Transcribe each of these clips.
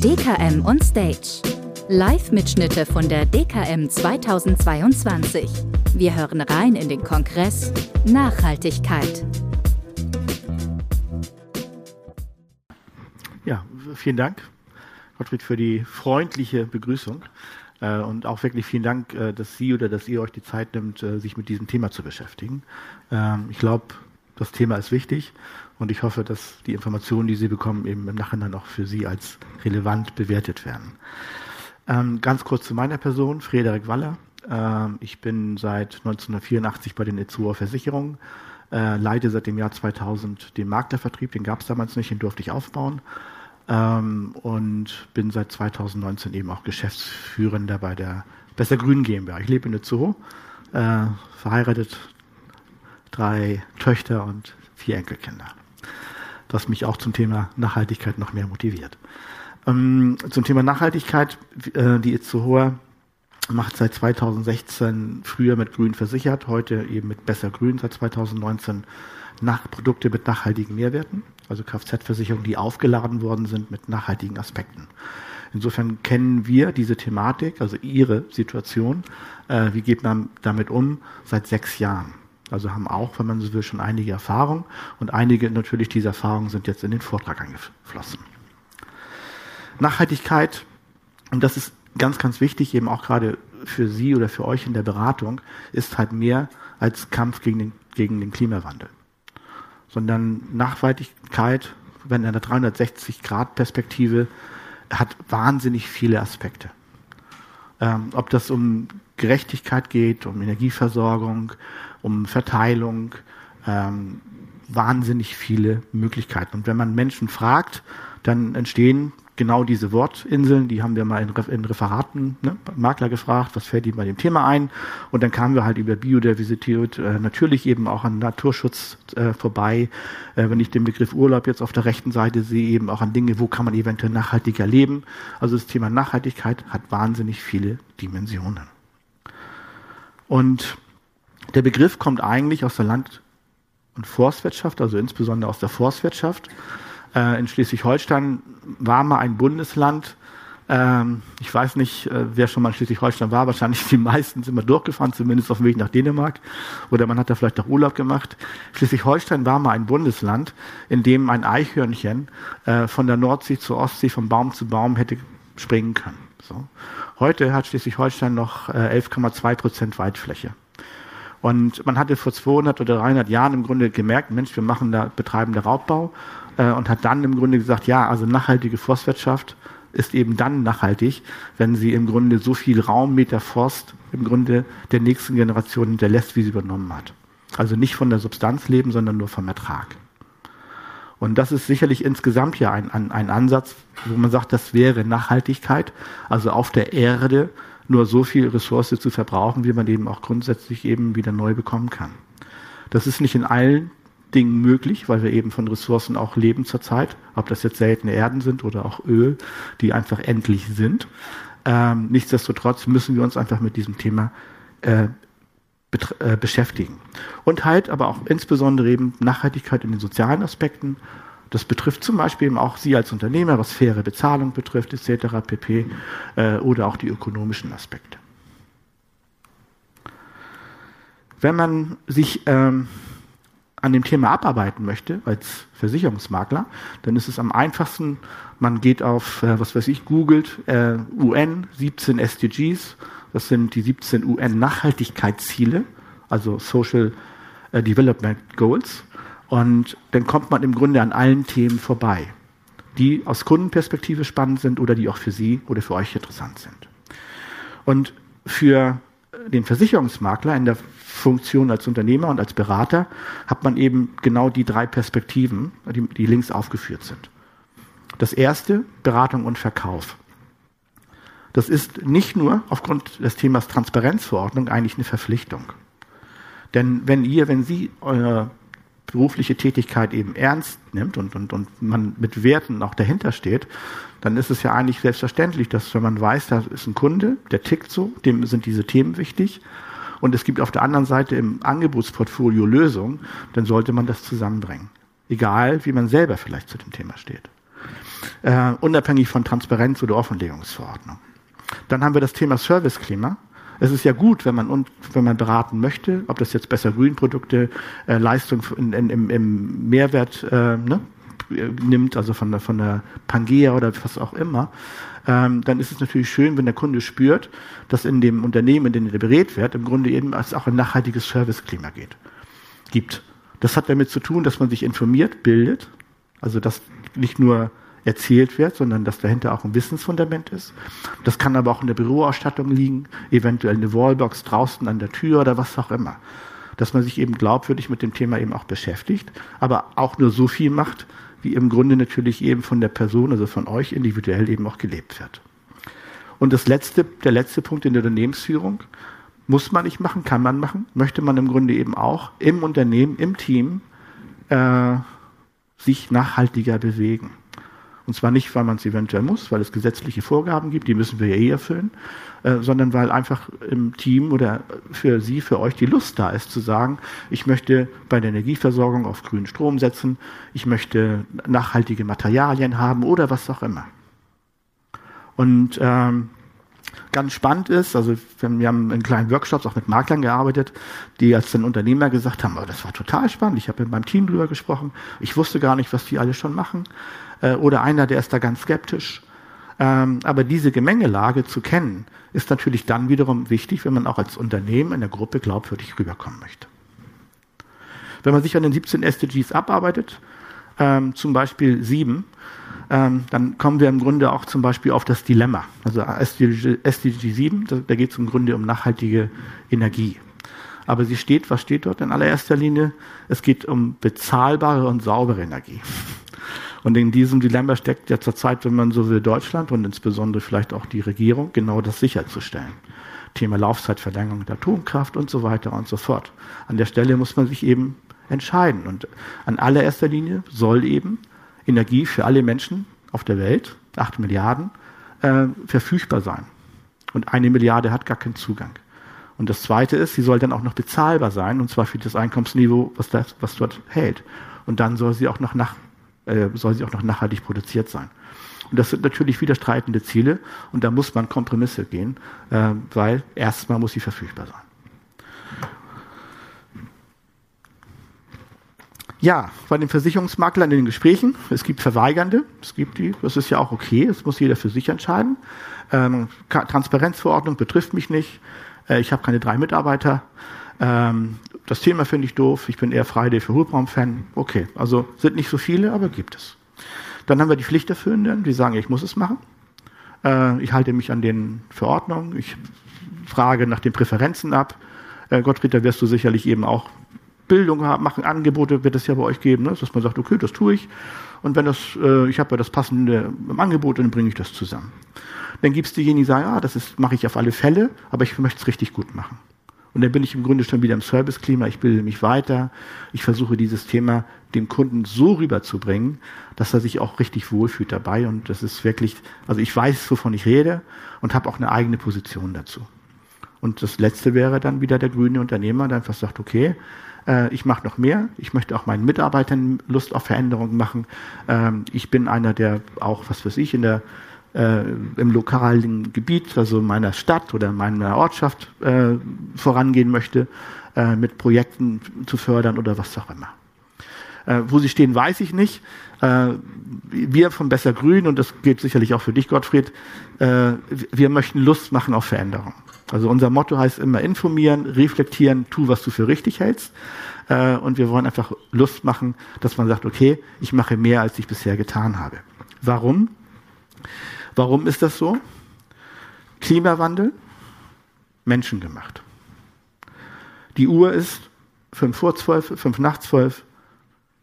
DKM on Stage. Live-Mitschnitte von der DKM 2022. Wir hören rein in den Kongress Nachhaltigkeit. Ja, vielen Dank, Gottfried, für die freundliche Begrüßung. Äh, und auch wirklich vielen Dank, äh, dass Sie oder dass ihr euch die Zeit nimmt, äh, sich mit diesem Thema zu beschäftigen. Ähm, ich glaube, das Thema ist wichtig und ich hoffe, dass die Informationen, die Sie bekommen, eben im Nachhinein auch für Sie als relevant bewertet werden. Ähm, ganz kurz zu meiner Person, Frederik Waller. Ähm, ich bin seit 1984 bei den Itzuer Versicherungen, äh, leite seit dem Jahr 2000 den Maklervertrieb, den gab es damals nicht, den durfte ich aufbauen. Ähm, und bin seit 2019 eben auch Geschäftsführender bei der Besser Grün GmbH. Ich lebe in Itzuho, äh, verheiratet, drei Töchter und vier Enkelkinder was mich auch zum Thema Nachhaltigkeit noch mehr motiviert. Ähm, zum Thema Nachhaltigkeit, äh, die Itzehoer macht seit 2016 früher mit Grün versichert, heute eben mit Besser Grün seit 2019 nach Produkte mit nachhaltigen Mehrwerten, also Kfz-Versicherungen, die aufgeladen worden sind mit nachhaltigen Aspekten. Insofern kennen wir diese Thematik, also Ihre Situation, äh, wie geht man damit um, seit sechs Jahren. Also haben auch, wenn man so will, schon einige Erfahrungen und einige natürlich dieser Erfahrungen sind jetzt in den Vortrag eingeflossen. Nachhaltigkeit, und das ist ganz, ganz wichtig, eben auch gerade für Sie oder für euch in der Beratung, ist halt mehr als Kampf gegen den, gegen den Klimawandel. Sondern Nachhaltigkeit, wenn in einer 360-Grad-Perspektive, hat wahnsinnig viele Aspekte. Ähm, ob das um Gerechtigkeit geht, um Energieversorgung, um Verteilung, ähm, wahnsinnig viele Möglichkeiten. Und wenn man Menschen fragt, dann entstehen genau diese Wortinseln, die haben wir mal in, in Referaten, ne, Makler gefragt, was fällt ihnen bei dem Thema ein? Und dann kamen wir halt über Biodiversität, äh, natürlich eben auch an Naturschutz äh, vorbei. Äh, wenn ich den Begriff Urlaub jetzt auf der rechten Seite sehe, eben auch an Dinge, wo kann man eventuell nachhaltiger leben. Also das Thema Nachhaltigkeit hat wahnsinnig viele Dimensionen. Und der Begriff kommt eigentlich aus der Land- und Forstwirtschaft, also insbesondere aus der Forstwirtschaft. Äh, in Schleswig-Holstein war mal ein Bundesland. Ähm, ich weiß nicht, äh, wer schon mal in Schleswig-Holstein war. Wahrscheinlich die meisten sind mal durchgefahren, zumindest auf dem Weg nach Dänemark. Oder man hat da vielleicht auch Urlaub gemacht. Schleswig-Holstein war mal ein Bundesland, in dem ein Eichhörnchen äh, von der Nordsee zur Ostsee, von Baum zu Baum hätte springen können. So. Heute hat Schleswig-Holstein noch 11,2 Prozent Waldfläche. Und man hatte vor 200 oder 300 Jahren im Grunde gemerkt, Mensch, wir machen da, betreiben da Raubbau äh, und hat dann im Grunde gesagt, ja, also nachhaltige Forstwirtschaft ist eben dann nachhaltig, wenn sie im Grunde so viel Raummeter Forst im Grunde der nächsten Generation hinterlässt, wie sie übernommen hat. Also nicht von der Substanz leben, sondern nur vom Ertrag. Und das ist sicherlich insgesamt ja ein, ein, ein Ansatz, wo man sagt, das wäre Nachhaltigkeit, also auf der Erde nur so viel Ressource zu verbrauchen, wie man eben auch grundsätzlich eben wieder neu bekommen kann. Das ist nicht in allen Dingen möglich, weil wir eben von Ressourcen auch leben zurzeit, ob das jetzt seltene Erden sind oder auch Öl, die einfach endlich sind. Ähm, nichtsdestotrotz müssen wir uns einfach mit diesem Thema äh, äh, beschäftigen. Und halt aber auch insbesondere eben Nachhaltigkeit in den sozialen Aspekten das betrifft zum Beispiel eben auch Sie als Unternehmer, was faire Bezahlung betrifft, etc. pp. Äh, oder auch die ökonomischen Aspekte. Wenn man sich ähm, an dem Thema abarbeiten möchte als Versicherungsmakler, dann ist es am einfachsten, man geht auf, äh, was weiß ich, googelt äh, UN 17 SDGs, das sind die 17 UN-Nachhaltigkeitsziele, also Social äh, Development Goals. Und dann kommt man im Grunde an allen Themen vorbei, die aus Kundenperspektive spannend sind oder die auch für Sie oder für euch interessant sind. Und für den Versicherungsmakler in der Funktion als Unternehmer und als Berater hat man eben genau die drei Perspektiven, die, die links aufgeführt sind. Das erste, Beratung und Verkauf. Das ist nicht nur aufgrund des Themas Transparenzverordnung eigentlich eine Verpflichtung. Denn wenn ihr, wenn Sie euer berufliche Tätigkeit eben ernst nimmt und, und, und man mit Werten auch dahinter steht, dann ist es ja eigentlich selbstverständlich, dass wenn man weiß, da ist ein Kunde, der tickt so, dem sind diese Themen wichtig und es gibt auf der anderen Seite im Angebotsportfolio Lösungen, dann sollte man das zusammenbringen. Egal, wie man selber vielleicht zu dem Thema steht. äh, unabhängig von Transparenz oder Offenlegungsverordnung. Dann haben wir das Thema Serviceklima. Es ist ja gut, wenn man, wenn man beraten möchte, ob das jetzt besser Grünprodukte, äh, Leistung in, in, im, im Mehrwert äh, ne, nimmt, also von der, von der Pangea oder was auch immer, ähm, dann ist es natürlich schön, wenn der Kunde spürt, dass in dem Unternehmen, in dem er berät wird, im Grunde eben es auch ein nachhaltiges Serviceklima geht, gibt. Das hat damit zu tun, dass man sich informiert, bildet, also dass nicht nur erzählt wird, sondern dass dahinter auch ein Wissensfundament ist. Das kann aber auch in der Büroausstattung liegen, eventuell eine Wallbox draußen an der Tür oder was auch immer. Dass man sich eben glaubwürdig mit dem Thema eben auch beschäftigt, aber auch nur so viel macht, wie im Grunde natürlich eben von der Person, also von euch individuell eben auch gelebt wird. Und das letzte, der letzte Punkt in der Unternehmensführung, muss man nicht machen, kann man machen, möchte man im Grunde eben auch im Unternehmen, im Team äh, sich nachhaltiger bewegen. Und zwar nicht, weil man es eventuell muss, weil es gesetzliche Vorgaben gibt, die müssen wir ja eh erfüllen, äh, sondern weil einfach im Team oder für Sie, für euch die Lust da ist zu sagen, ich möchte bei der Energieversorgung auf grünen Strom setzen, ich möchte nachhaltige Materialien haben oder was auch immer. Und ähm, ganz spannend ist, also wir haben in kleinen Workshops auch mit Maklern gearbeitet, die als dann Unternehmer gesagt haben, oh, das war total spannend, ich habe mit meinem Team drüber gesprochen, ich wusste gar nicht, was die alle schon machen. Äh, oder einer, der ist da ganz skeptisch. Ähm, aber diese Gemengelage zu kennen, ist natürlich dann wiederum wichtig, wenn man auch als Unternehmen in der Gruppe glaubwürdig rüberkommen möchte. Wenn man sich an den 17 SDGs abarbeitet, ähm, zum Beispiel sieben, ähm, dann kommen wir im Grunde auch zum Beispiel auf das Dilemma. Also SDG, SDG 7, da, da geht es im Grunde um nachhaltige Energie. Aber sie steht, was steht dort in allererster Linie? Es geht um bezahlbare und saubere Energie. Und in diesem Dilemma steckt ja zurzeit, wenn man so will, Deutschland und insbesondere vielleicht auch die Regierung, genau das sicherzustellen. Thema Laufzeitverlängerung der Atomkraft und so weiter und so fort. An der Stelle muss man sich eben entscheiden. Und an allererster Linie soll eben Energie für alle Menschen auf der Welt, acht Milliarden, äh, verfügbar sein. Und eine Milliarde hat gar keinen Zugang. Und das Zweite ist, sie soll dann auch noch bezahlbar sein, und zwar für das Einkommensniveau, was, das, was dort hält. Und dann soll sie auch noch nach äh, soll sie auch noch nachhaltig produziert sein. Und das sind natürlich widerstreitende Ziele und da muss man Kompromisse gehen, äh, weil erstmal muss sie verfügbar sein. Ja, bei den Versicherungsmaklern in den Gesprächen, es gibt Verweigernde, es gibt die, das ist ja auch okay, das muss jeder für sich entscheiden. Ähm, Transparenzverordnung betrifft mich nicht, äh, ich habe keine drei Mitarbeiter. Ähm, das Thema finde ich doof, ich bin eher Friday für Hubraum-Fan. Okay, also sind nicht so viele, aber gibt es. Dann haben wir die Pflichterfüllenden, die sagen, ich muss es machen. Äh, ich halte mich an den Verordnungen, ich frage nach den Präferenzen ab. Äh, Gottfried, da wirst du sicherlich eben auch Bildung machen, Angebote wird es ja bei euch geben, ne? dass man sagt, okay, das tue ich. Und wenn das, äh, ich habe ja das passende im Angebot, dann bringe ich das zusammen. Dann gibt es diejenigen, die sagen, ah, das mache ich auf alle Fälle, aber ich möchte es richtig gut machen. Und dann bin ich im Grunde schon wieder im Serviceklima, ich bilde mich weiter, ich versuche dieses Thema dem Kunden so rüberzubringen, dass er sich auch richtig wohlfühlt dabei. Und das ist wirklich, also ich weiß, wovon ich rede und habe auch eine eigene Position dazu. Und das Letzte wäre dann wieder der grüne Unternehmer, der einfach sagt, okay, äh, ich mache noch mehr, ich möchte auch meinen Mitarbeitern Lust auf Veränderungen machen. Ähm, ich bin einer, der auch, was weiß ich, in der äh, im lokalen Gebiet, also meiner Stadt oder meiner Ortschaft äh, vorangehen möchte, äh, mit Projekten zu fördern oder was auch immer. Äh, wo sie stehen, weiß ich nicht. Äh, wir von Besser Grün, und das gilt sicherlich auch für dich, Gottfried, äh, wir möchten Lust machen auf Veränderung. Also unser Motto heißt immer informieren, reflektieren, tu, was du für richtig hältst. Äh, und wir wollen einfach Lust machen, dass man sagt, okay, ich mache mehr, als ich bisher getan habe. Warum? Warum ist das so? Klimawandel, menschengemacht. Die Uhr ist fünf vor zwölf, fünf nach zwölf.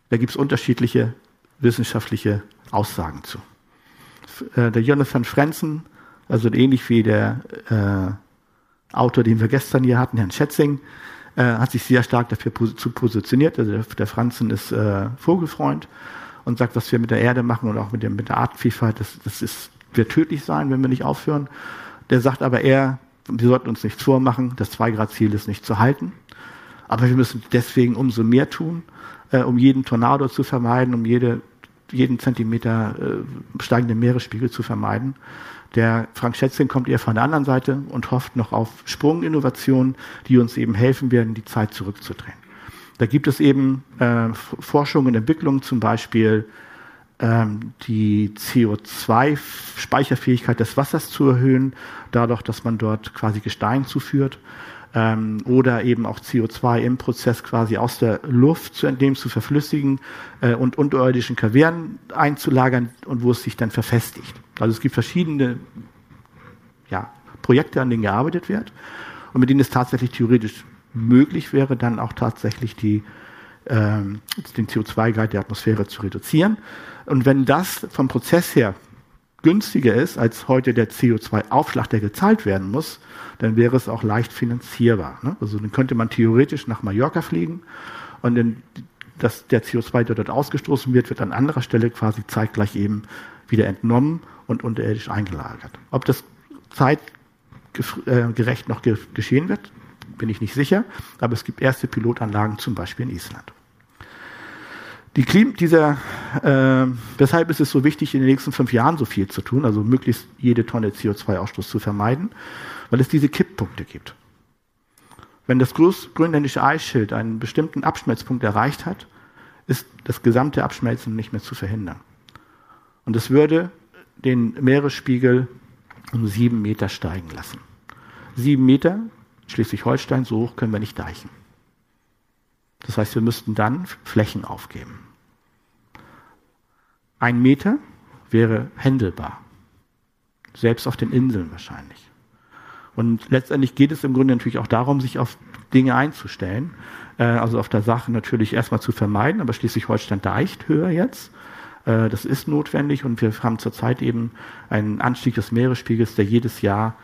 Da gibt es unterschiedliche wissenschaftliche Aussagen zu. Äh, der Jonathan Frenzen, also ähnlich wie der äh, Autor, den wir gestern hier hatten, Herrn Schätzing, äh, hat sich sehr stark dafür zu positioniert. Also der, der Franzen ist äh, Vogelfreund und sagt, was wir mit der Erde machen und auch mit, dem, mit der Artenvielfalt, das, das ist wird tödlich sein, wenn wir nicht aufhören. Der sagt aber eher, wir sollten uns nichts vormachen, das Zwei-Grad-Ziel ist nicht zu halten. Aber wir müssen deswegen umso mehr tun, äh, um jeden Tornado zu vermeiden, um jede jeden Zentimeter äh, steigenden Meeresspiegel zu vermeiden. Der Frank Schätzing kommt eher von der anderen Seite und hofft noch auf Sprunginnovationen, die uns eben helfen werden, die Zeit zurückzudrehen. Da gibt es eben äh, Forschung und Entwicklung, zum Beispiel ähm, die CO2-Speicherfähigkeit des Wassers zu erhöhen, dadurch, dass man dort quasi Gestein zuführt ähm, oder eben auch CO2 im Prozess quasi aus der Luft zu entnehmen, zu verflüssigen äh, und unterirdischen Kavernen einzulagern und wo es sich dann verfestigt. Also es gibt verschiedene ja, Projekte, an denen gearbeitet wird und mit denen es tatsächlich theoretisch möglich wäre, dann auch tatsächlich die, ähm, den CO2-Gehalt der Atmosphäre zu reduzieren. Und wenn das vom Prozess her günstiger ist als heute der CO2-Aufschlag, der gezahlt werden muss, dann wäre es auch leicht finanzierbar. Ne? Also dann könnte man theoretisch nach Mallorca fliegen und dann, dass der CO2, der dort ausgestoßen wird, wird an anderer Stelle quasi zeitgleich eben wieder entnommen und unterirdisch eingelagert. Ob das zeitgerecht noch geschehen wird, bin ich nicht sicher, aber es gibt erste Pilotanlagen zum Beispiel in Island. Die Klim dieser, äh, weshalb ist es so wichtig, in den nächsten fünf Jahren so viel zu tun, also möglichst jede Tonne CO2-Ausstoß zu vermeiden, weil es diese Kipppunkte gibt. Wenn das grönländische Eisschild einen bestimmten Abschmelzpunkt erreicht hat, ist das gesamte Abschmelzen nicht mehr zu verhindern. Und es würde den Meeresspiegel um sieben Meter steigen lassen. Sieben Meter, Schleswig-Holstein, so hoch können wir nicht deichen. Das heißt, wir müssten dann Flächen aufgeben. Ein Meter wäre händelbar. Selbst auf den Inseln wahrscheinlich. Und letztendlich geht es im Grunde natürlich auch darum, sich auf Dinge einzustellen. Äh, also auf der Sache natürlich erstmal zu vermeiden, aber Schleswig-Holstein deicht höher jetzt. Äh, das ist notwendig und wir haben zurzeit eben einen Anstieg des Meeresspiegels, der jedes Jahr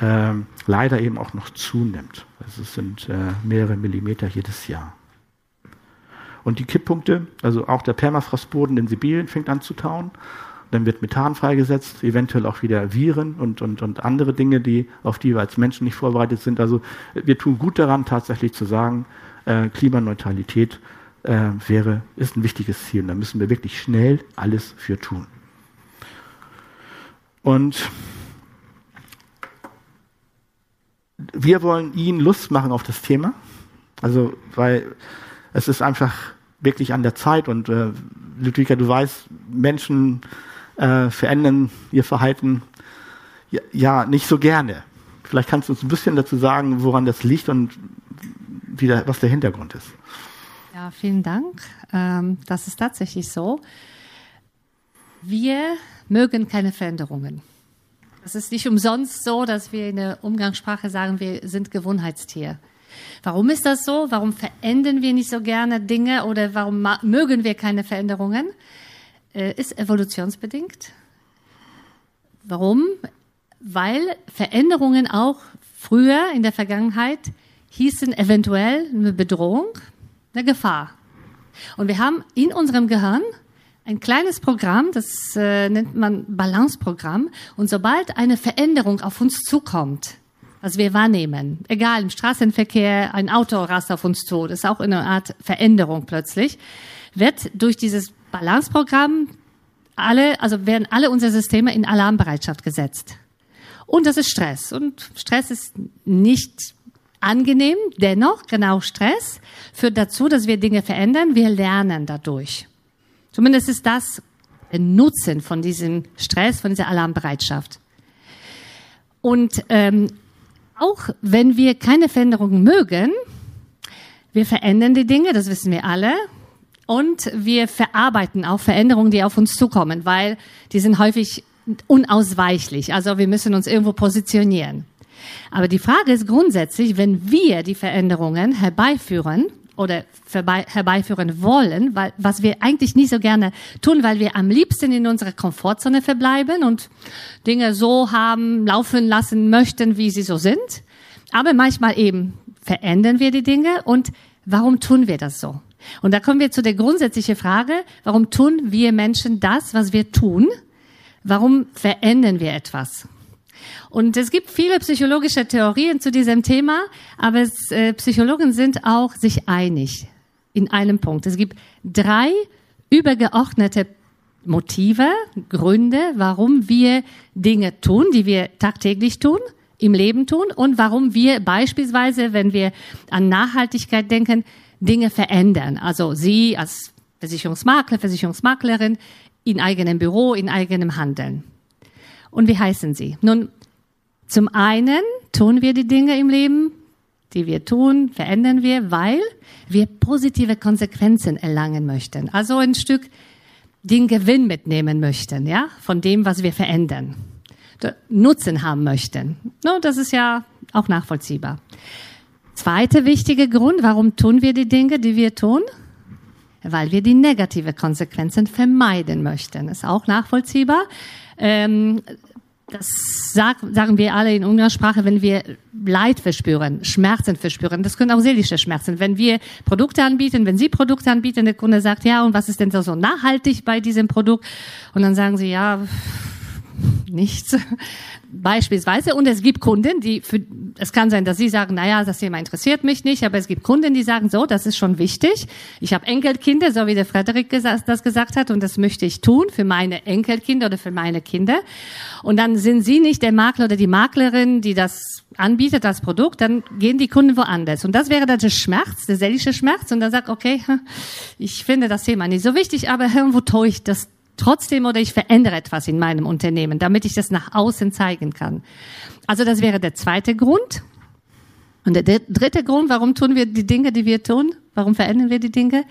äh, leider eben auch noch zunimmt. Also es sind mehrere Millimeter jedes Jahr. Und die Kipppunkte, also auch der Permafrostboden in Sibirien fängt an zu tauen. Dann wird Methan freigesetzt, eventuell auch wieder Viren und, und, und andere Dinge, die, auf die wir als Menschen nicht vorbereitet sind. Also wir tun gut daran, tatsächlich zu sagen, äh, Klimaneutralität äh, wäre, ist ein wichtiges Ziel. Und da müssen wir wirklich schnell alles für tun. Und wir wollen Ihnen Lust machen auf das Thema. Also, weil es ist einfach wirklich an der Zeit und äh, Ludwika, du weißt, Menschen äh, verändern ihr Verhalten ja, ja, nicht so gerne. Vielleicht kannst du uns ein bisschen dazu sagen, woran das liegt und wie der, was der Hintergrund ist. Ja, vielen Dank. Ähm, das ist tatsächlich so. Wir mögen keine Veränderungen. Es ist nicht umsonst so, dass wir in der Umgangssprache sagen, wir sind Gewohnheitstier. Warum ist das so? Warum verändern wir nicht so gerne Dinge oder warum mögen wir keine Veränderungen? Äh, ist evolutionsbedingt. Warum? Weil Veränderungen auch früher in der Vergangenheit hießen eventuell eine Bedrohung, eine Gefahr. Und wir haben in unserem Gehirn ein kleines Programm, das äh, nennt man Balanceprogramm. Und sobald eine Veränderung auf uns zukommt, was wir wahrnehmen. Egal, im Straßenverkehr, ein Auto rast auf uns zu, das ist auch eine Art Veränderung plötzlich, wird durch dieses Balanceprogramm alle, also werden alle unsere Systeme in Alarmbereitschaft gesetzt. Und das ist Stress. Und Stress ist nicht angenehm, dennoch, genau Stress führt dazu, dass wir Dinge verändern. Wir lernen dadurch. Zumindest ist das ein Nutzen von diesem Stress, von dieser Alarmbereitschaft. Und ähm, auch wenn wir keine Veränderungen mögen, wir verändern die Dinge, das wissen wir alle. Und wir verarbeiten auch Veränderungen, die auf uns zukommen, weil die sind häufig unausweichlich. Also wir müssen uns irgendwo positionieren. Aber die Frage ist grundsätzlich, wenn wir die Veränderungen herbeiführen, oder herbeiführen wollen, weil, was wir eigentlich nicht so gerne tun, weil wir am liebsten in unserer Komfortzone verbleiben und Dinge so haben, laufen lassen möchten, wie sie so sind. Aber manchmal eben verändern wir die Dinge und warum tun wir das so? Und da kommen wir zu der grundsätzlichen Frage, warum tun wir Menschen das, was wir tun? Warum verändern wir etwas? Und es gibt viele psychologische Theorien zu diesem Thema, aber es, äh, Psychologen sind auch sich einig in einem Punkt. Es gibt drei übergeordnete Motive, Gründe, warum wir Dinge tun, die wir tagtäglich tun, im Leben tun und warum wir beispielsweise, wenn wir an Nachhaltigkeit denken, Dinge verändern. Also Sie als Versicherungsmakler, Versicherungsmaklerin in eigenem Büro, in eigenem Handeln. Und wie heißen Sie? Nun, zum einen tun wir die Dinge im Leben, die wir tun, verändern wir, weil wir positive Konsequenzen erlangen möchten. Also ein Stück den Gewinn mitnehmen möchten, ja, von dem, was wir verändern. Nutzen haben möchten. No, das ist ja auch nachvollziehbar. Zweiter wichtiger Grund, warum tun wir die Dinge, die wir tun? Weil wir die negative Konsequenzen vermeiden möchten. Ist auch nachvollziehbar. Ähm, das sag, sagen wir alle in unserer Sprache, wenn wir Leid verspüren, Schmerzen verspüren. Das können auch seelische Schmerzen. Wenn wir Produkte anbieten, wenn Sie Produkte anbieten, der Kunde sagt, ja, und was ist denn so nachhaltig bei diesem Produkt? Und dann sagen Sie, ja, nichts. Beispielsweise. Und es gibt Kunden, die für, es kann sein, dass sie sagen, naja, das Thema interessiert mich nicht, aber es gibt Kunden, die sagen, so, das ist schon wichtig. Ich habe Enkelkinder, so wie der Frederik das gesagt hat, und das möchte ich tun für meine Enkelkinder oder für meine Kinder. Und dann sind sie nicht der Makler oder die Maklerin, die das anbietet als Produkt, dann gehen die Kunden woanders. Und das wäre dann der Schmerz, der seelische Schmerz. Und dann sagt, okay, ich finde das Thema nicht so wichtig, aber irgendwo ich das trotzdem oder ich verändere etwas in meinem Unternehmen, damit ich das nach außen zeigen kann. Also das wäre der zweite Grund. Und der dritte Grund, warum tun wir die Dinge, die wir tun? Warum verändern wir die Dinge?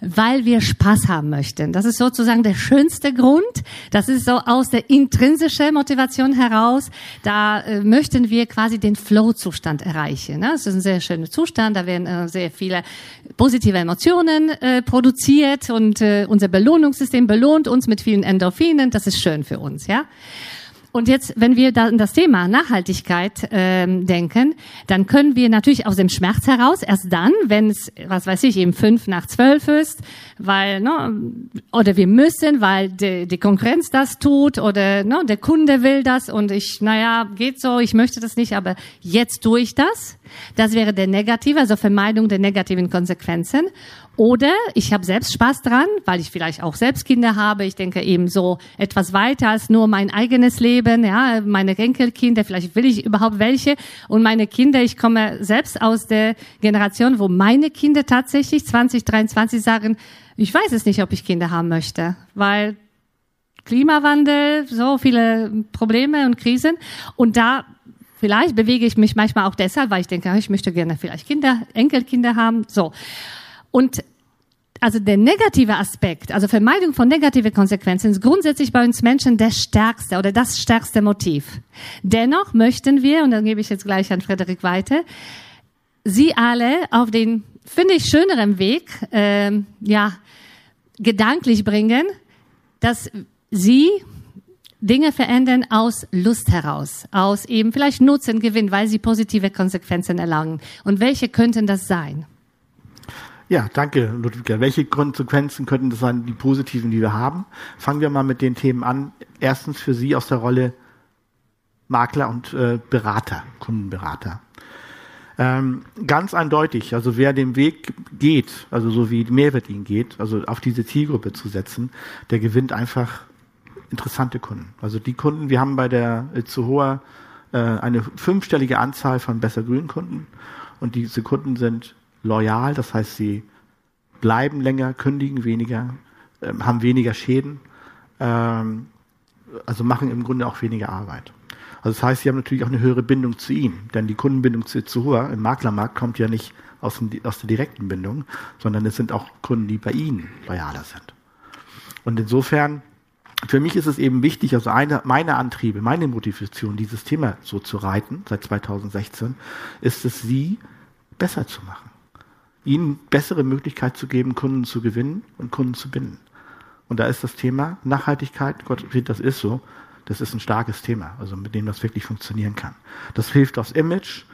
weil wir Spaß haben möchten. Das ist sozusagen der schönste Grund. Das ist so aus der intrinsischen Motivation heraus. Da äh, möchten wir quasi den Flow-Zustand erreichen. Ne? Das ist ein sehr schöner Zustand. Da werden äh, sehr viele positive Emotionen äh, produziert und äh, unser Belohnungssystem belohnt uns mit vielen Endorphinen. Das ist schön für uns, ja. Und jetzt, wenn wir da an das Thema Nachhaltigkeit ähm, denken, dann können wir natürlich aus dem Schmerz heraus, erst dann, wenn es, was weiß ich, eben fünf nach zwölf ist, weil, ne, oder wir müssen, weil die, die Konkurrenz das tut oder ne, der Kunde will das und ich, naja, geht so, ich möchte das nicht, aber jetzt tue ich das. Das wäre der negative, also Vermeidung der negativen Konsequenzen. Oder ich habe selbst Spaß dran, weil ich vielleicht auch selbst Kinder habe. Ich denke eben so etwas weiter als nur mein eigenes Leben. Ja, meine Enkelkinder, vielleicht will ich überhaupt welche. Und meine Kinder, ich komme selbst aus der Generation, wo meine Kinder tatsächlich 2023 sagen, ich weiß es nicht, ob ich Kinder haben möchte, weil Klimawandel, so viele Probleme und Krisen. Und da vielleicht bewege ich mich manchmal auch deshalb, weil ich denke, ich möchte gerne vielleicht Kinder, Enkelkinder haben. So. Und also der negative Aspekt, also Vermeidung von negativen Konsequenzen, ist grundsätzlich bei uns Menschen der stärkste oder das stärkste Motiv. Dennoch möchten wir, und dann gebe ich jetzt gleich an Frederik weiter, Sie alle auf den, finde ich, schöneren Weg, äh, ja, gedanklich bringen, dass Sie Dinge verändern aus Lust heraus, aus eben vielleicht Nutzen, Gewinn, weil Sie positive Konsequenzen erlangen. Und welche könnten das sein? Ja, danke, Ludwig. Welche Konsequenzen könnten das sein, die positiven, die wir haben? Fangen wir mal mit den Themen an. Erstens für Sie aus der Rolle Makler und äh, Berater, Kundenberater. Ähm, ganz eindeutig, also wer den Weg geht, also so wie Mehrwert ihn geht, also auf diese Zielgruppe zu setzen, der gewinnt einfach interessante Kunden. Also die Kunden, wir haben bei der äh, Zuhoa äh, eine fünfstellige Anzahl von besser grünen Kunden und diese Kunden sind loyal, das heißt, sie bleiben länger, kündigen weniger, äh, haben weniger Schäden, ähm, also machen im Grunde auch weniger Arbeit. Also das heißt, sie haben natürlich auch eine höhere Bindung zu ihm, denn die Kundenbindung zu Zuhua im Maklermarkt kommt ja nicht aus, dem, aus der direkten Bindung, sondern es sind auch Kunden, die bei Ihnen loyaler sind. Und insofern, für mich ist es eben wichtig, also eine, meine Antriebe, meine Motivation, dieses Thema so zu reiten, seit 2016, ist es, Sie besser zu machen ihnen bessere Möglichkeit zu geben, Kunden zu gewinnen und Kunden zu binden. Und da ist das Thema Nachhaltigkeit, Gott, das ist so, das ist ein starkes Thema, also mit dem das wirklich funktionieren kann. Das hilft aufs Image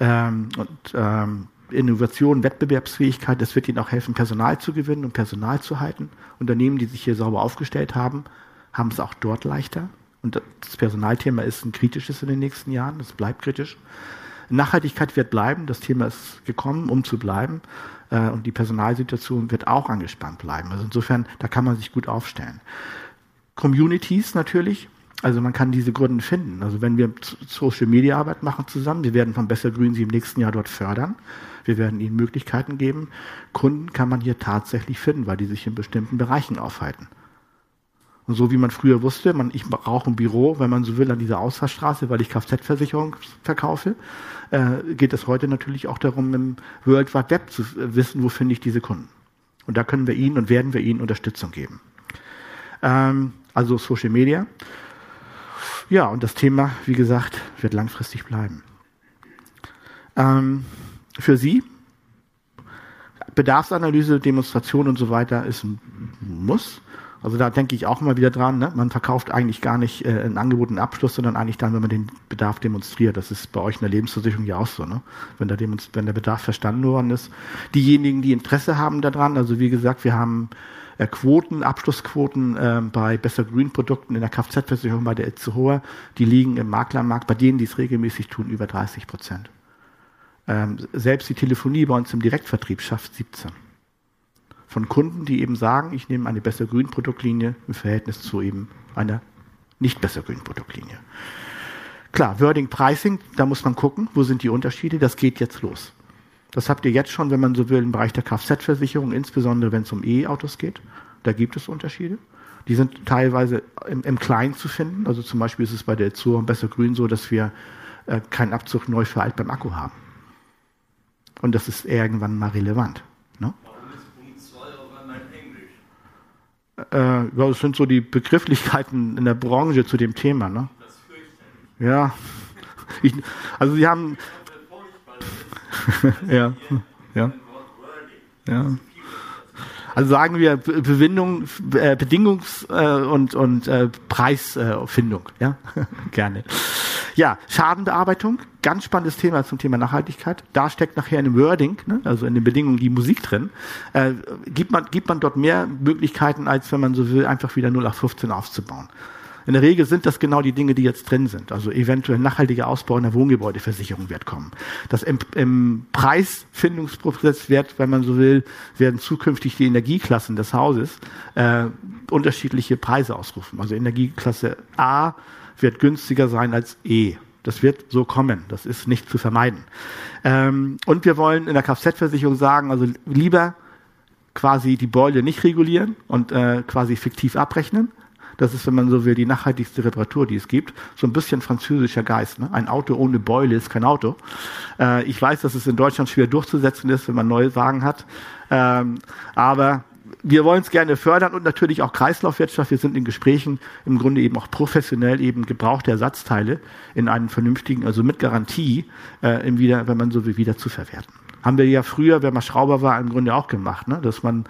ähm, und ähm, Innovation, Wettbewerbsfähigkeit, das wird ihnen auch helfen, Personal zu gewinnen und Personal zu halten. Unternehmen, die sich hier sauber aufgestellt haben, haben es auch dort leichter. Und das Personalthema ist ein kritisches in den nächsten Jahren, das bleibt kritisch. Nachhaltigkeit wird bleiben, das Thema ist gekommen, um zu bleiben. Äh, und die Personalsituation wird auch angespannt bleiben. Also insofern, da kann man sich gut aufstellen. Communities natürlich. Also man kann diese Gründe finden. Also wenn wir Social Media Arbeit machen zusammen, wir werden von Besser Grün sie im nächsten Jahr dort fördern. Wir werden ihnen Möglichkeiten geben. Kunden kann man hier tatsächlich finden, weil die sich in bestimmten Bereichen aufhalten. Und so wie man früher wusste, man, ich brauche ein Büro, wenn man so will, an dieser Ausfallstraße, weil ich Kfz-Versicherung verkaufe, äh, geht es heute natürlich auch darum, im World Wide Web zu wissen, wo finde ich diese Kunden. Und da können wir ihnen und werden wir ihnen Unterstützung geben. Ähm, also Social Media. Ja, und das Thema, wie gesagt, wird langfristig bleiben. Ähm, für Sie, Bedarfsanalyse, Demonstration und so weiter ist ein Muss. Also da denke ich auch immer wieder dran, ne? man verkauft eigentlich gar nicht äh, ein Angebot, einen Abschluss, sondern eigentlich dann, wenn man den Bedarf demonstriert. Das ist bei euch in der Lebensversicherung ja auch so, ne? wenn, der wenn der Bedarf verstanden worden ist. Diejenigen, die Interesse haben daran, also wie gesagt, wir haben äh, Quoten, Abschlussquoten äh, bei Besser Green Produkten in der Kfz-Versicherung bei der Itzehoer, die liegen im Maklermarkt, bei denen, die es regelmäßig tun, über 30 Prozent. Ähm, selbst die Telefonie bei uns im Direktvertrieb schafft 17 von Kunden, die eben sagen, ich nehme eine besser grün Produktlinie im Verhältnis zu eben einer nicht besser grün Produktlinie. Klar, Wording Pricing, da muss man gucken, wo sind die Unterschiede, das geht jetzt los. Das habt ihr jetzt schon, wenn man so will, im Bereich der Kfz-Versicherung, insbesondere wenn es um E-Autos geht. Da gibt es Unterschiede. Die sind teilweise im, im Kleinen zu finden. Also zum Beispiel ist es bei der Zur Besser Grün so, dass wir äh, keinen Abzug neu für alt beim Akku haben. Und das ist irgendwann mal relevant. Ne? Äh, das sind so die Begrifflichkeiten in der Branche zu dem Thema. Ne? Ja, ich, also sie haben. ja, ja, ja. Also sagen wir Bewindung, äh, Bedingungs- äh, und, und äh, Preisfindung. ja, gerne. Ja, Schadenbearbeitung, ganz spannendes Thema zum Thema Nachhaltigkeit. Da steckt nachher in dem Wording, ne, also in den Bedingungen die Musik drin. Äh, gibt, man, gibt man dort mehr Möglichkeiten, als wenn man so will, einfach wieder 0815 aufzubauen. In der Regel sind das genau die Dinge, die jetzt drin sind. Also eventuell nachhaltiger Ausbau in der Wohngebäudeversicherung wird kommen. Das im, im Preisfindungsprozess wird, wenn man so will, werden zukünftig die Energieklassen des Hauses äh, unterschiedliche Preise ausrufen. Also Energieklasse A wird günstiger sein als E. Das wird so kommen. Das ist nicht zu vermeiden. Ähm, und wir wollen in der Kfz-Versicherung sagen, also lieber quasi die Beule nicht regulieren und äh, quasi fiktiv abrechnen. Das ist, wenn man so will, die nachhaltigste Reparatur, die es gibt. So ein bisschen französischer Geist. Ne? Ein Auto ohne Beule ist kein Auto. Äh, ich weiß, dass es in Deutschland schwer durchzusetzen ist, wenn man neue Wagen hat. Ähm, aber wir wollen es gerne fördern und natürlich auch Kreislaufwirtschaft. Wir sind in Gesprächen im Grunde eben auch professionell eben gebrauchte Ersatzteile in einen vernünftigen, also mit Garantie, äh, im wieder, wenn man so will, wieder zu verwerten. Haben wir ja früher, wenn man Schrauber war, im Grunde auch gemacht, ne? dass man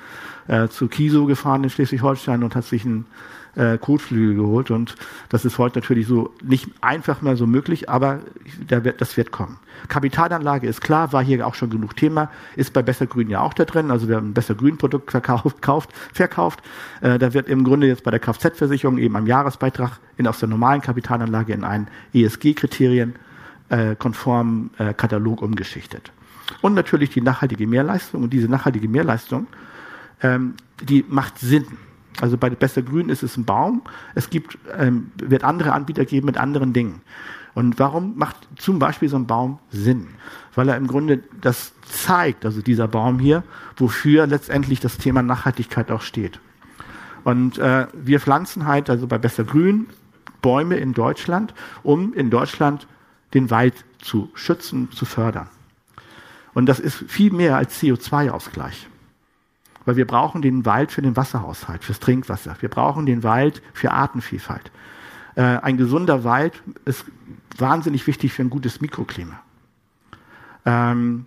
äh, zu Kiso gefahren in Schleswig-Holstein und hat sich ein äh, Kotflügel geholt. Und das ist heute natürlich so nicht einfach mehr so möglich, aber wird, das wird kommen. Kapitalanlage ist klar, war hier auch schon genug Thema, ist bei Besser Grün ja auch da drin. Also wir haben ein Besser Grün Produkt verkauft, kauft, verkauft. Äh, da wird im Grunde jetzt bei der Kfz-Versicherung eben am Jahresbeitrag in, aus der normalen Kapitalanlage in einen ESG-Kriterien äh, konformen äh, Katalog umgeschichtet. Und natürlich die nachhaltige Mehrleistung. Und diese nachhaltige Mehrleistung, ähm, die macht Sinn. Also bei Besser Grün ist es ein Baum. Es gibt, ähm, wird andere Anbieter geben mit anderen Dingen. Und warum macht zum Beispiel so ein Baum Sinn? Weil er im Grunde das zeigt, also dieser Baum hier, wofür letztendlich das Thema Nachhaltigkeit auch steht. Und äh, wir pflanzen halt, also bei Besser Grün, Bäume in Deutschland, um in Deutschland den Wald zu schützen, zu fördern. Und das ist viel mehr als CO2-Ausgleich. Weil wir brauchen den Wald für den Wasserhaushalt, fürs Trinkwasser. Wir brauchen den Wald für Artenvielfalt. Äh, ein gesunder Wald ist wahnsinnig wichtig für ein gutes Mikroklima. Ähm,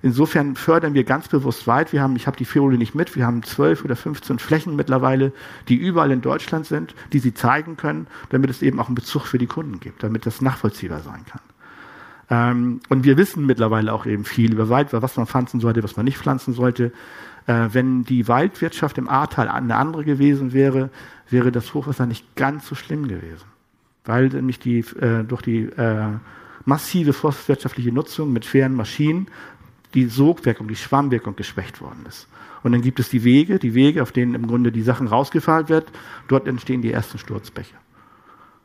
insofern fördern wir ganz bewusst Wald. Wir haben, ich habe die Folie nicht mit, wir haben zwölf oder 15 Flächen mittlerweile, die überall in Deutschland sind, die sie zeigen können, damit es eben auch einen Bezug für die Kunden gibt, damit das nachvollziehbar sein kann. Ähm, und wir wissen mittlerweile auch eben viel über Wald, was man pflanzen sollte, was man nicht pflanzen sollte. Äh, wenn die Waldwirtschaft im Ahrtal eine andere gewesen wäre, wäre das Hochwasser nicht ganz so schlimm gewesen. Weil nämlich die, äh, durch die äh, massive forstwirtschaftliche Nutzung mit schweren Maschinen die Sogwirkung, die Schwammwirkung geschwächt worden ist. Und dann gibt es die Wege, die Wege, auf denen im Grunde die Sachen rausgefallen wird. Dort entstehen die ersten Sturzbäche.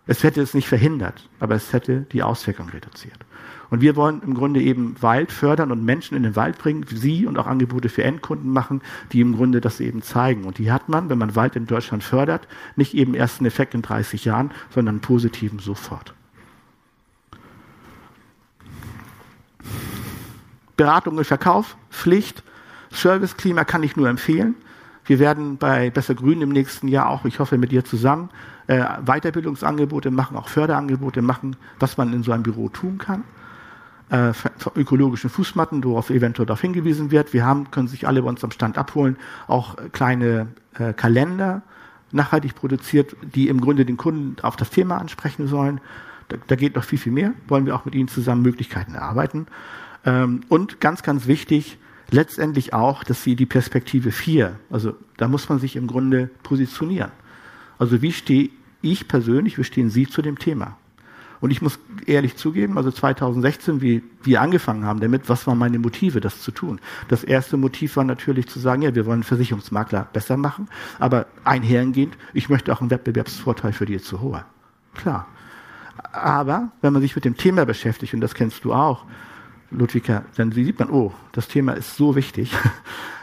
Es hätte es nicht verhindert, aber es hätte die Auswirkung reduziert. Und wir wollen im Grunde eben Wald fördern und Menschen in den Wald bringen, sie und auch Angebote für Endkunden machen, die im Grunde das eben zeigen. Und die hat man, wenn man Wald in Deutschland fördert, nicht eben erst einen Effekt in 30 Jahren, sondern einen positiven sofort. Beratung und Verkauf, Pflicht, Serviceklima kann ich nur empfehlen. Wir werden bei Besser Grün im nächsten Jahr auch, ich hoffe mit dir zusammen, äh, Weiterbildungsangebote machen, auch Förderangebote machen, was man in so einem Büro tun kann. Äh, ökologischen Fußmatten, worauf eventuell darauf hingewiesen wird. Wir haben, können sich alle bei uns am Stand abholen, auch kleine äh, Kalender nachhaltig produziert, die im Grunde den Kunden auf das Thema ansprechen sollen. Da, da geht noch viel, viel mehr. Wollen wir auch mit Ihnen zusammen Möglichkeiten erarbeiten. Ähm, und ganz, ganz wichtig, letztendlich auch, dass sie die Perspektive 4, also da muss man sich im Grunde positionieren. Also wie stehe ich persönlich, wie stehen Sie zu dem Thema? Und ich muss ehrlich zugeben, also 2016, wie wir angefangen haben damit, was waren meine Motive, das zu tun? Das erste Motiv war natürlich zu sagen, ja, wir wollen Versicherungsmakler besser machen, aber einhergehend, ich möchte auch einen Wettbewerbsvorteil für die zu hoher. Klar. Aber wenn man sich mit dem Thema beschäftigt, und das kennst du auch, Ludwika, dann sieht man, oh, das Thema ist so wichtig.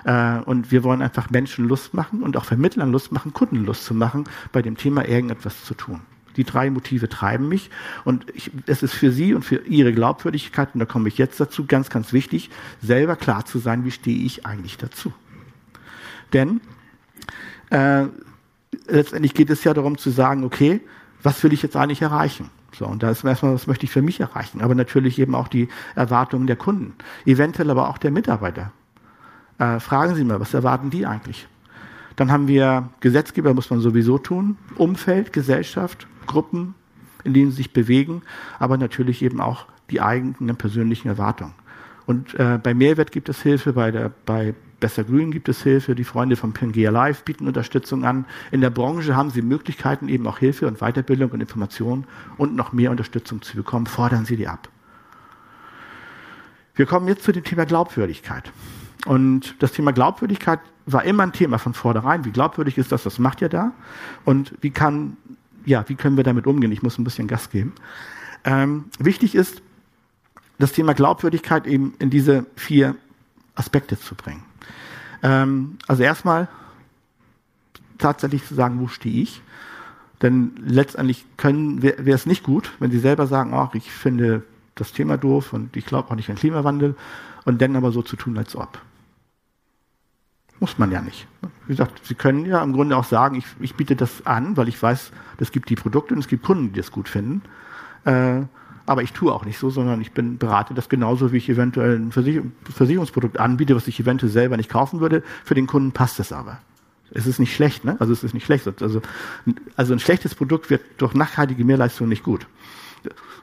Äh, und wir wollen einfach Menschen Lust machen und auch Vermittlern Lust machen, Kunden Lust zu machen, bei dem Thema irgendetwas zu tun. Die drei Motive treiben mich und ich, es ist für Sie und für Ihre Glaubwürdigkeit, und da komme ich jetzt dazu, ganz, ganz wichtig, selber klar zu sein, wie stehe ich eigentlich dazu. Denn äh, letztendlich geht es ja darum zu sagen, okay, was will ich jetzt eigentlich erreichen? So, und da ist erstmal, was möchte ich für mich erreichen? Aber natürlich eben auch die Erwartungen der Kunden, eventuell aber auch der Mitarbeiter. Äh, fragen Sie mal, was erwarten die eigentlich? Dann haben wir Gesetzgeber, muss man sowieso tun, Umfeld, Gesellschaft, Gruppen, in denen sie sich bewegen, aber natürlich eben auch die eigenen persönlichen Erwartungen. Und äh, bei Mehrwert gibt es Hilfe, bei, der, bei Besser Grün gibt es Hilfe, die Freunde von Pangea Live bieten Unterstützung an. In der Branche haben sie Möglichkeiten, eben auch Hilfe und Weiterbildung und Information und noch mehr Unterstützung zu bekommen. Fordern Sie die ab. Wir kommen jetzt zu dem Thema Glaubwürdigkeit. Und das Thema Glaubwürdigkeit war immer ein Thema von vornherein. Wie glaubwürdig ist das? Was macht ihr da? Und wie kann, ja, wie können wir damit umgehen? Ich muss ein bisschen Gas geben. Ähm, wichtig ist, das Thema Glaubwürdigkeit eben in diese vier Aspekte zu bringen. Ähm, also erstmal tatsächlich zu sagen, wo stehe ich? Denn letztendlich können wäre es nicht gut, wenn Sie selber sagen, ach, ich finde das Thema doof und ich glaube auch nicht an Klimawandel und dann aber so zu tun, als ob. Muss man ja nicht. Wie gesagt, Sie können ja im Grunde auch sagen, ich, ich biete das an, weil ich weiß, es gibt die Produkte und es gibt Kunden, die das gut finden. Äh, aber ich tue auch nicht so, sondern ich bin, berate das genauso, wie ich eventuell ein Versicherungsprodukt anbiete, was ich eventuell selber nicht kaufen würde. Für den Kunden passt es aber. Es ist nicht schlecht, ne? Also es ist nicht schlecht. Also, also ein schlechtes Produkt wird durch nachhaltige Mehrleistung nicht gut.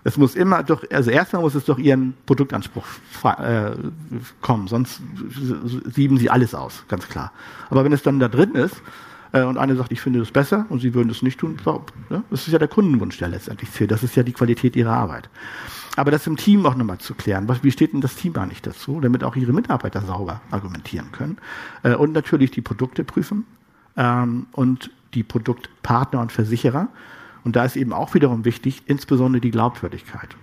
Es muss immer durch, also erstmal muss es durch ihren Produktanspruch äh, kommen, sonst sieben sie alles aus, ganz klar. Aber wenn es dann da drin ist, und eine sagt, ich finde das besser und sie würden es nicht tun. Ne? Das ist ja der Kundenwunsch, der letztendlich zählt. Das ist ja die Qualität ihrer Arbeit. Aber das im Team auch nochmal zu klären. Wie steht denn das Team eigentlich dazu, damit auch ihre Mitarbeiter sauber argumentieren können? Äh, und natürlich die Produkte prüfen ähm, und die Produktpartner und Versicherer. Und da ist eben auch wiederum wichtig, insbesondere die Glaubwürdigkeit.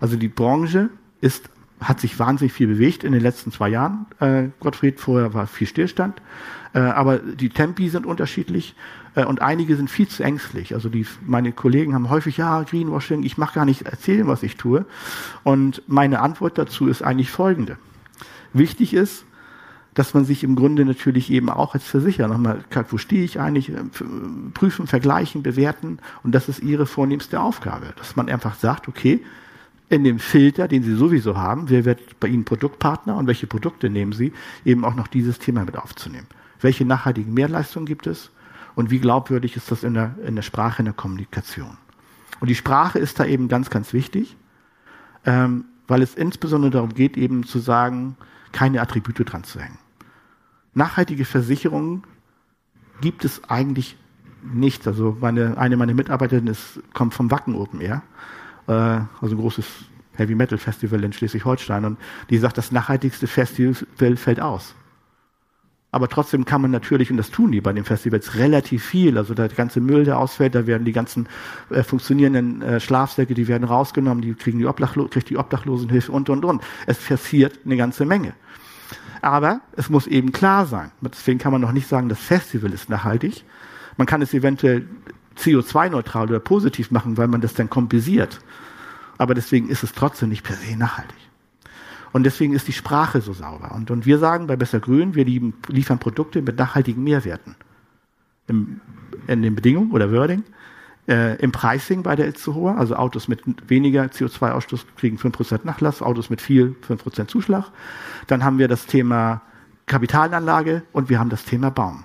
Also die Branche ist hat sich wahnsinnig viel bewegt in den letzten zwei Jahren. Äh, Gottfried, vorher war viel Stillstand. Äh, aber die Tempi sind unterschiedlich äh, und einige sind viel zu ängstlich. Also die, meine Kollegen haben häufig, ja, Greenwashing, ich mache gar nicht erzählen, was ich tue. Und meine Antwort dazu ist eigentlich folgende. Wichtig ist, dass man sich im Grunde natürlich eben auch als Versicherer nochmal, wo stehe ich eigentlich, äh, prüfen, vergleichen, bewerten. Und das ist ihre vornehmste Aufgabe. Dass man einfach sagt, okay, in dem Filter, den Sie sowieso haben, wer wird bei Ihnen Produktpartner und welche Produkte nehmen Sie, eben auch noch dieses Thema mit aufzunehmen. Welche nachhaltigen Mehrleistungen gibt es und wie glaubwürdig ist das in der, in der Sprache, in der Kommunikation? Und die Sprache ist da eben ganz, ganz wichtig, ähm, weil es insbesondere darum geht, eben zu sagen, keine Attribute dran zu hängen. Nachhaltige Versicherungen gibt es eigentlich nicht. Also meine, eine meiner Mitarbeiterinnen ist, kommt vom Wacken Open Air also ein großes Heavy Metal Festival in Schleswig-Holstein und die sagt, das nachhaltigste Festival fällt aus. Aber trotzdem kann man natürlich, und das tun die bei den Festivals, relativ viel. Also der ganze Müll, der ausfällt, da werden die ganzen äh, funktionierenden äh, Schlafsäcke, die werden rausgenommen, die kriegen die, Obdachlo kriegt die Obdachlosenhilfe und, und, und. Es passiert eine ganze Menge. Aber es muss eben klar sein. Deswegen kann man noch nicht sagen, das Festival ist nachhaltig. Man kann es eventuell CO2-neutral oder positiv machen, weil man das dann kompensiert. Aber deswegen ist es trotzdem nicht per se nachhaltig. Und deswegen ist die Sprache so sauber. Und, und wir sagen bei Besser Grün, wir lieben, liefern Produkte mit nachhaltigen Mehrwerten. Im, in den Bedingungen oder Wording. Äh, Im Pricing bei der Itzehoe, also Autos mit weniger CO2-Ausstoß kriegen 5% Nachlass, Autos mit viel 5% Zuschlag. Dann haben wir das Thema Kapitalanlage und wir haben das Thema Baum.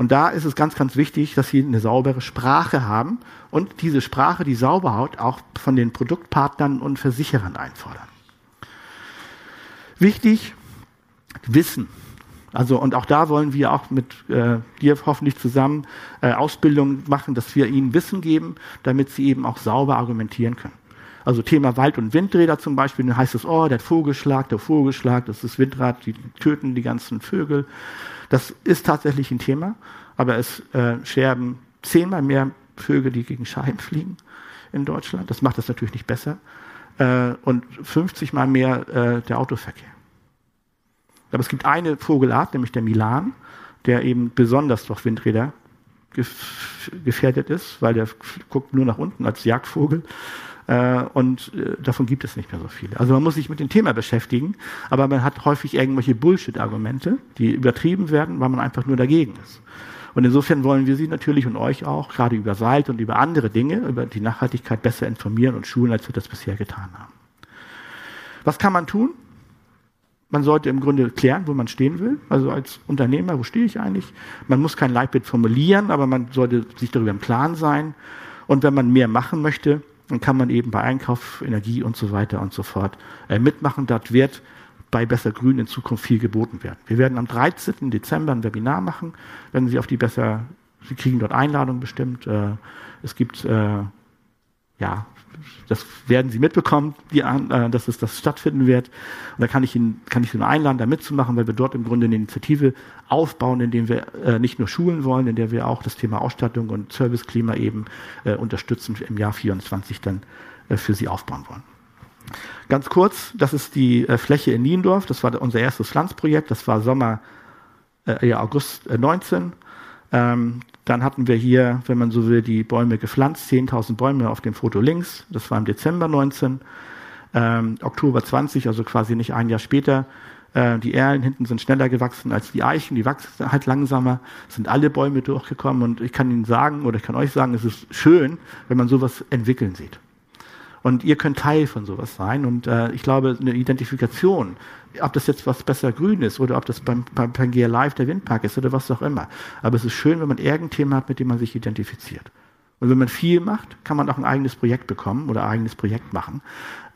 Und da ist es ganz, ganz wichtig, dass Sie eine saubere Sprache haben und diese Sprache, die Sauberhaut, auch von den Produktpartnern und Versicherern einfordern. Wichtig, Wissen. Also und auch da wollen wir auch mit äh, dir hoffentlich zusammen äh, Ausbildung machen, dass wir ihnen Wissen geben, damit sie eben auch sauber argumentieren können. Also Thema Wald- und Windräder zum Beispiel, dann heißt es, oh, der Vogelschlag, der Vogelschlag, das ist Windrad, die töten die ganzen Vögel. Das ist tatsächlich ein Thema, aber es äh, sterben zehnmal mehr Vögel, die gegen Scheiben fliegen in Deutschland. Das macht das natürlich nicht besser äh, und 50 mal mehr äh, der Autoverkehr. Aber es gibt eine Vogelart, nämlich der Milan, der eben besonders durch Windräder gef gefährdet ist, weil der guckt nur nach unten als Jagdvogel. Äh, und äh, davon gibt es nicht mehr so viele. Also man muss sich mit dem Thema beschäftigen, aber man hat häufig irgendwelche Bullshit-Argumente, die übertrieben werden, weil man einfach nur dagegen ist. Und insofern wollen wir Sie natürlich und euch auch gerade über Wald und über andere Dinge, über die Nachhaltigkeit besser informieren und schulen, als wir das bisher getan haben. Was kann man tun? Man sollte im Grunde klären, wo man stehen will. Also als Unternehmer, wo stehe ich eigentlich? Man muss kein Leitbild formulieren, aber man sollte sich darüber im Klaren sein. Und wenn man mehr machen möchte, dann kann man eben bei Einkauf, Energie und so weiter und so fort äh, mitmachen. Dort wird bei Besser Grün in Zukunft viel geboten werden. Wir werden am 13. Dezember ein Webinar machen, wenn Sie auf die Besser, Sie kriegen dort Einladungen bestimmt. Äh, es gibt, äh, ja, das werden Sie mitbekommen, die, äh, dass es das stattfinden wird. Und da kann ich Ihnen, kann ich Sie nur einladen, da mitzumachen, weil wir dort im Grunde eine Initiative aufbauen, indem wir äh, nicht nur schulen wollen, in der wir auch das Thema Ausstattung und Serviceklima eben äh, unterstützen im Jahr 24 dann äh, für Sie aufbauen wollen. Ganz kurz, das ist die äh, Fläche in Niendorf. Das war unser erstes Pflanzprojekt. Das war Sommer, äh, ja, August äh, 19. Ähm, dann hatten wir hier, wenn man so will, die Bäume gepflanzt. 10.000 Bäume auf dem Foto links. Das war im Dezember 19. Ähm, Oktober 20, also quasi nicht ein Jahr später. Äh, die Erlen hinten sind schneller gewachsen als die Eichen. Die wachsen halt langsamer. Sind alle Bäume durchgekommen. Und ich kann Ihnen sagen, oder ich kann euch sagen, es ist schön, wenn man sowas entwickeln sieht. Und ihr könnt Teil von sowas sein. Und äh, ich glaube, eine Identifikation, ob das jetzt was besser grün ist oder ob das beim, beim Pangea Live der Windpark ist oder was auch immer. Aber es ist schön, wenn man irgendein Thema hat, mit dem man sich identifiziert. Und wenn man viel macht, kann man auch ein eigenes Projekt bekommen oder ein eigenes Projekt machen.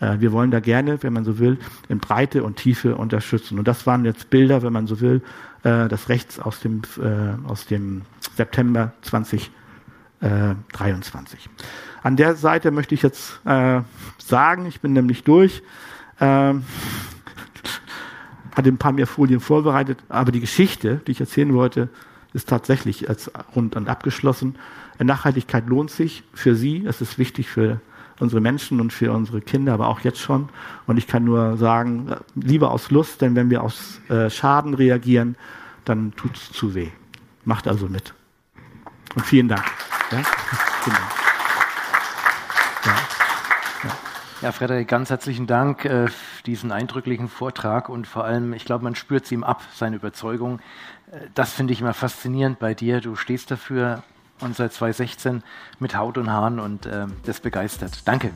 Äh, wir wollen da gerne, wenn man so will, in Breite und Tiefe unterstützen. Und das waren jetzt Bilder, wenn man so will, äh, das rechts aus dem, äh, aus dem September 2023. An der Seite möchte ich jetzt äh, sagen, ich bin nämlich durch. Ähm, hatte ein paar mehr Folien vorbereitet, aber die Geschichte, die ich erzählen wollte, ist tatsächlich als rund und abgeschlossen. Nachhaltigkeit lohnt sich für Sie. Es ist wichtig für unsere Menschen und für unsere Kinder, aber auch jetzt schon. Und ich kann nur sagen, lieber aus Lust, denn wenn wir aus äh, Schaden reagieren, dann tut es zu weh. Macht also mit. Und vielen Dank. Ja? Vielen Dank. Ja, Frederik, ganz herzlichen Dank äh, für diesen eindrücklichen Vortrag und vor allem, ich glaube, man spürt es ihm ab, seine Überzeugung. Äh, das finde ich immer faszinierend bei dir. Du stehst dafür und seit 2016 mit Haut und Haaren und äh, das begeistert. Danke.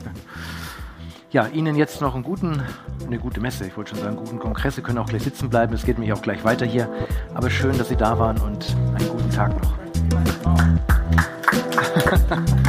Ja, Ihnen jetzt noch einen guten, eine gute Messe, ich wollte schon sagen, guten Kongress. Sie können auch gleich sitzen bleiben, es geht mich auch gleich weiter hier. Aber schön, dass Sie da waren und einen guten Tag noch.